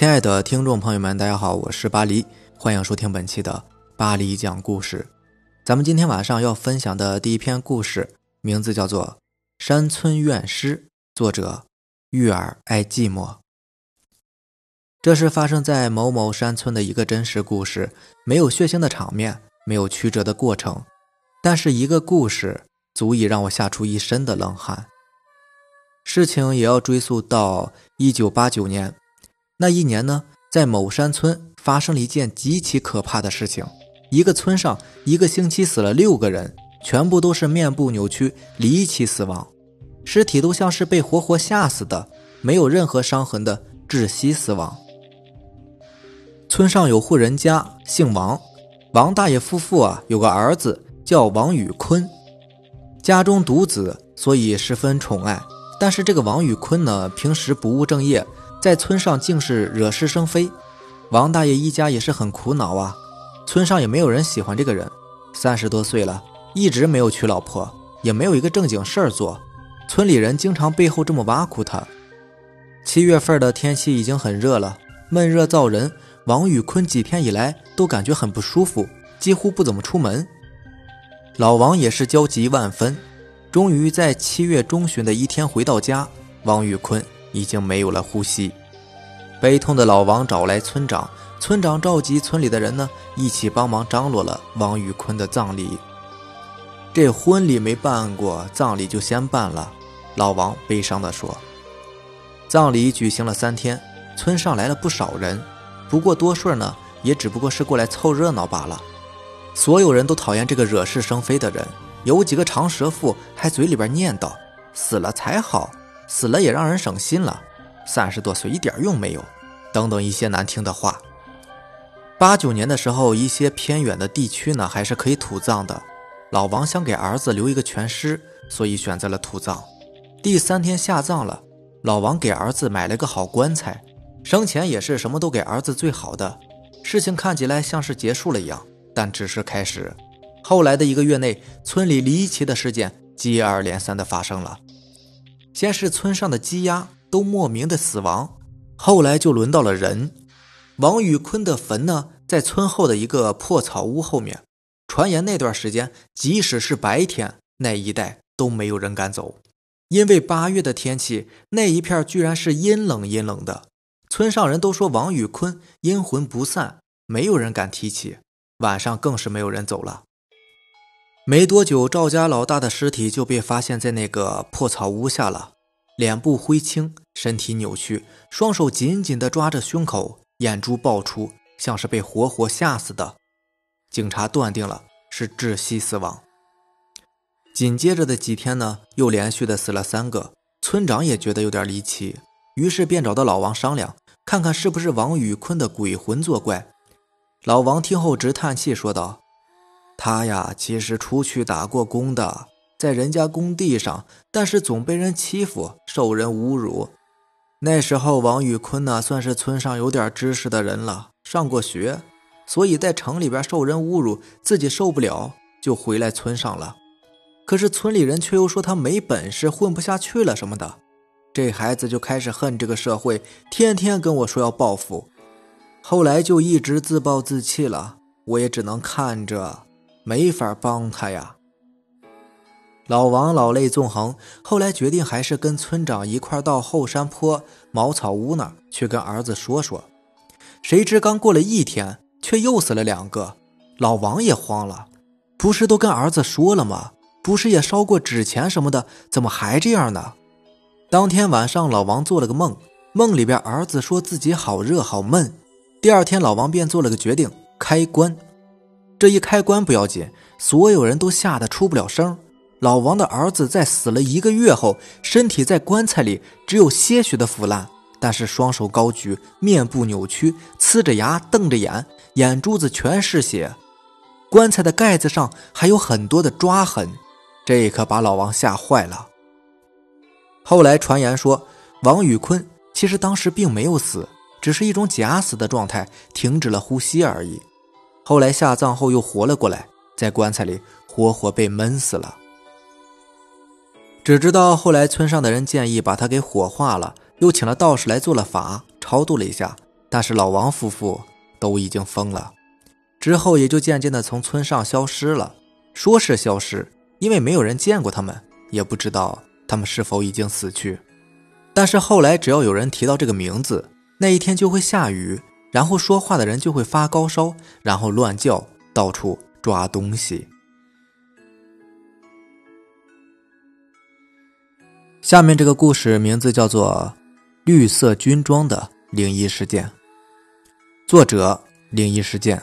亲爱的听众朋友们，大家好，我是巴黎，欢迎收听本期的巴黎讲故事。咱们今天晚上要分享的第一篇故事，名字叫做《山村怨尸》，作者玉儿爱寂寞。这是发生在某某山村的一个真实故事，没有血腥的场面，没有曲折的过程，但是一个故事足以让我吓出一身的冷汗。事情也要追溯到一九八九年。那一年呢，在某山村发生了一件极其可怕的事情。一个村上一个星期死了六个人，全部都是面部扭曲、离奇死亡，尸体都像是被活活吓死的，没有任何伤痕的窒息死亡。村上有户人家姓王，王大爷夫妇啊有个儿子叫王宇坤，家中独子，所以十分宠爱。但是这个王宇坤呢，平时不务正业。在村上竟是惹是生非，王大爷一家也是很苦恼啊。村上也没有人喜欢这个人，三十多岁了，一直没有娶老婆，也没有一个正经事儿做。村里人经常背后这么挖苦他。七月份的天气已经很热了，闷热燥人。王宇坤几天以来都感觉很不舒服，几乎不怎么出门。老王也是焦急万分，终于在七月中旬的一天回到家，王宇坤。已经没有了呼吸，悲痛的老王找来村长，村长召集村里的人呢，一起帮忙张罗了王宇坤的葬礼。这婚礼没办过，葬礼就先办了。老王悲伤地说：“葬礼举行了三天，村上来了不少人，不过多数呢，也只不过是过来凑热闹罢了。所有人都讨厌这个惹是生非的人，有几个长舌妇还嘴里边念叨：死了才好。”死了也让人省心了，三十多岁一点用没有，等等一些难听的话。八九年的时候，一些偏远的地区呢还是可以土葬的。老王想给儿子留一个全尸，所以选择了土葬。第三天下葬了，老王给儿子买了个好棺材，生前也是什么都给儿子最好的。事情看起来像是结束了一样，但只是开始。后来的一个月内，村里离奇的事件接二连三的发生了。先是村上的鸡鸭都莫名的死亡，后来就轮到了人。王宇坤的坟呢，在村后的一个破草屋后面。传言那段时间，即使是白天，那一带都没有人敢走，因为八月的天气，那一片居然是阴冷阴冷的。村上人都说王宇坤阴魂不散，没有人敢提起。晚上更是没有人走了。没多久，赵家老大的尸体就被发现在那个破草屋下了，脸部灰青，身体扭曲，双手紧紧地抓着胸口，眼珠爆出，像是被活活吓死的。警察断定了是窒息死亡。紧接着的几天呢，又连续的死了三个，村长也觉得有点离奇，于是便找到老王商量，看看是不是王宇坤的鬼魂作怪。老王听后直叹气，说道。他呀，其实出去打过工的，在人家工地上，但是总被人欺负，受人侮辱。那时候，王宇坤呢，算是村上有点知识的人了，上过学，所以在城里边受人侮辱，自己受不了，就回来村上了。可是村里人却又说他没本事，混不下去了什么的。这孩子就开始恨这个社会，天天跟我说要报复，后来就一直自暴自弃了。我也只能看着。没法帮他呀。老王老泪纵横，后来决定还是跟村长一块到后山坡茅草屋那儿去跟儿子说说。谁知刚过了一天，却又死了两个。老王也慌了，不是都跟儿子说了吗？不是也烧过纸钱什么的，怎么还这样呢？当天晚上，老王做了个梦，梦里边儿子说自己好热好闷。第二天，老王便做了个决定，开棺。这一开棺不要紧，所有人都吓得出不了声。老王的儿子在死了一个月后，身体在棺材里只有些许的腐烂，但是双手高举，面部扭曲，呲着牙，瞪着眼，眼珠子全是血。棺材的盖子上还有很多的抓痕，这可把老王吓坏了。后来传言说，王宇坤其实当时并没有死，只是一种假死的状态，停止了呼吸而已。后来下葬后又活了过来，在棺材里活活被闷死了。只知道后来村上的人建议把他给火化了，又请了道士来做了法，超度了一下，但是老王夫妇都已经疯了，之后也就渐渐的从村上消失了。说是消失，因为没有人见过他们，也不知道他们是否已经死去。但是后来，只要有人提到这个名字，那一天就会下雨，然后说话的人就会发高烧，然后乱叫，到处抓东西。下面这个故事名字叫做《绿色军装的灵异事件》，作者灵异事件。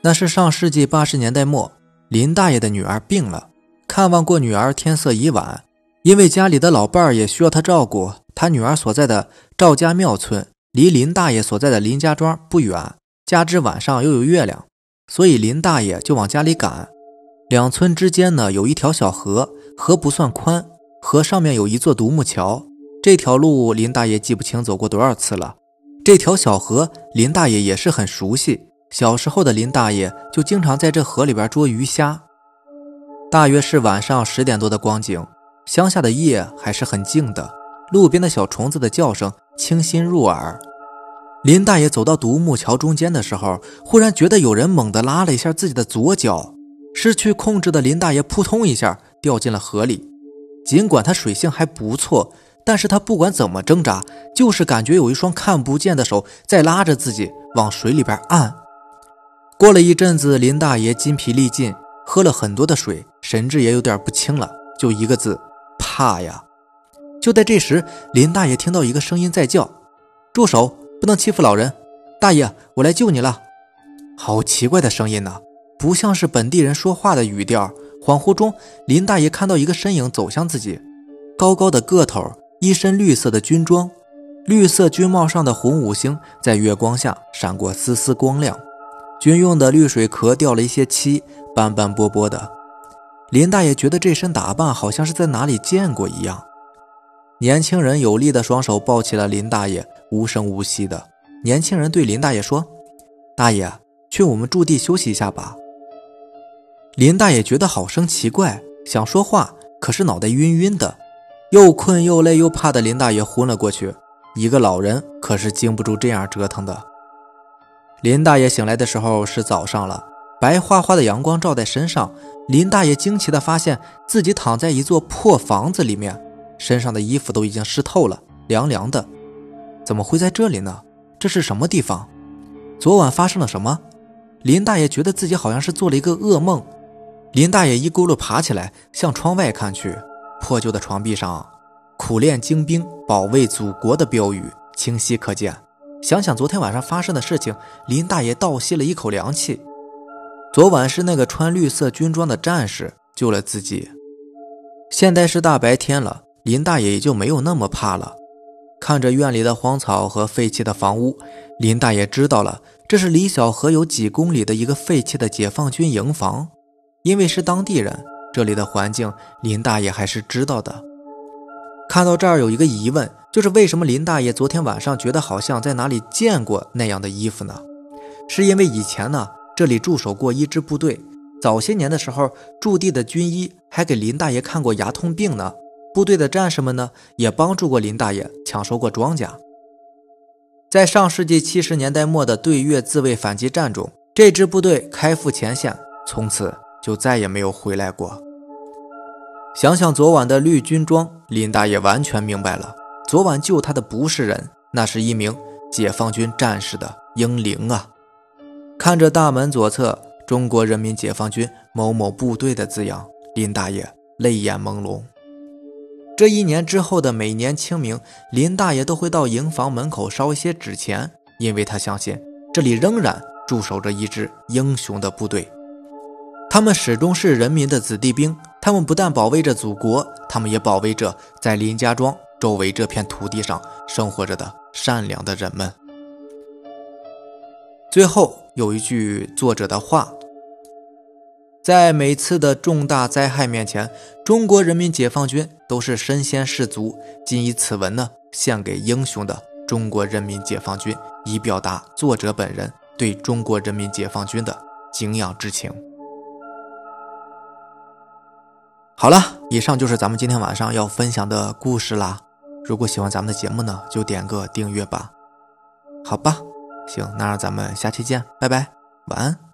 那是上世纪八十年代末，林大爷的女儿病了，看望过女儿，天色已晚。因为家里的老伴儿也需要他照顾，他女儿所在的赵家庙村离林大爷所在的林家庄不远，加之晚上又有月亮，所以林大爷就往家里赶。两村之间呢有一条小河，河不算宽，河上面有一座独木桥。这条路林大爷记不清走过多少次了，这条小河林大爷也是很熟悉。小时候的林大爷就经常在这河里边捉鱼虾。大约是晚上十点多的光景。乡下的夜还是很静的，路边的小虫子的叫声清新入耳。林大爷走到独木桥中间的时候，忽然觉得有人猛地拉了一下自己的左脚，失去控制的林大爷扑通一下掉进了河里。尽管他水性还不错，但是他不管怎么挣扎，就是感觉有一双看不见的手在拉着自己往水里边按。过了一阵子，林大爷筋疲力尽，喝了很多的水，神志也有点不清了，就一个字。怕呀！就在这时，林大爷听到一个声音在叫：“住手！不能欺负老人！大爷，我来救你了！”好奇怪的声音呢，不像是本地人说话的语调。恍惚中，林大爷看到一个身影走向自己，高高的个头，一身绿色的军装，绿色军帽上的红五星在月光下闪过丝丝光亮，军用的滤水壳掉了一些漆，斑斑驳驳的。林大爷觉得这身打扮好像是在哪里见过一样。年轻人有力的双手抱起了林大爷，无声无息的。年轻人对林大爷说：“大爷，去我们驻地休息一下吧。”林大爷觉得好生奇怪，想说话，可是脑袋晕晕的，又困又累又怕的林大爷昏了过去。一个老人可是经不住这样折腾的。林大爷醒来的时候是早上了。白花花的阳光照在身上，林大爷惊奇地发现自己躺在一座破房子里面，身上的衣服都已经湿透了，凉凉的。怎么会在这里呢？这是什么地方？昨晚发生了什么？林大爷觉得自己好像是做了一个噩梦。林大爷一咕噜爬起来，向窗外看去，破旧的床壁上“苦练精兵，保卫祖国”的标语清晰可见。想想昨天晚上发生的事情，林大爷倒吸了一口凉气。昨晚是那个穿绿色军装的战士救了自己。现在是大白天了，林大爷也就没有那么怕了。看着院里的荒草和废弃的房屋，林大爷知道了，这是离小河有几公里的一个废弃的解放军营房。因为是当地人，这里的环境林大爷还是知道的。看到这儿，有一个疑问，就是为什么林大爷昨天晚上觉得好像在哪里见过那样的衣服呢？是因为以前呢？这里驻守过一支部队，早些年的时候，驻地的军医还给林大爷看过牙痛病呢。部队的战士们呢，也帮助过林大爷抢收过庄稼。在上世纪七十年代末的对越自卫反击战中，这支部队开赴前线，从此就再也没有回来过。想想昨晚的绿军装，林大爷完全明白了，昨晚救他的不是人，那是一名解放军战士的英灵啊！看着大门左侧“中国人民解放军某某部队”的字样，林大爷泪眼朦胧。这一年之后的每年清明，林大爷都会到营房门口烧一些纸钱，因为他相信这里仍然驻守着一支英雄的部队。他们始终是人民的子弟兵，他们不但保卫着祖国，他们也保卫着在林家庄周围这片土地上生活着的善良的人们。最后。有一句作者的话，在每次的重大灾害面前，中国人民解放军都是身先士卒。仅以此文呢，献给英雄的中国人民解放军，以表达作者本人对中国人民解放军的敬仰之情。好了，以上就是咱们今天晚上要分享的故事啦。如果喜欢咱们的节目呢，就点个订阅吧。好吧，行，那咱们下期见，拜拜，晚安。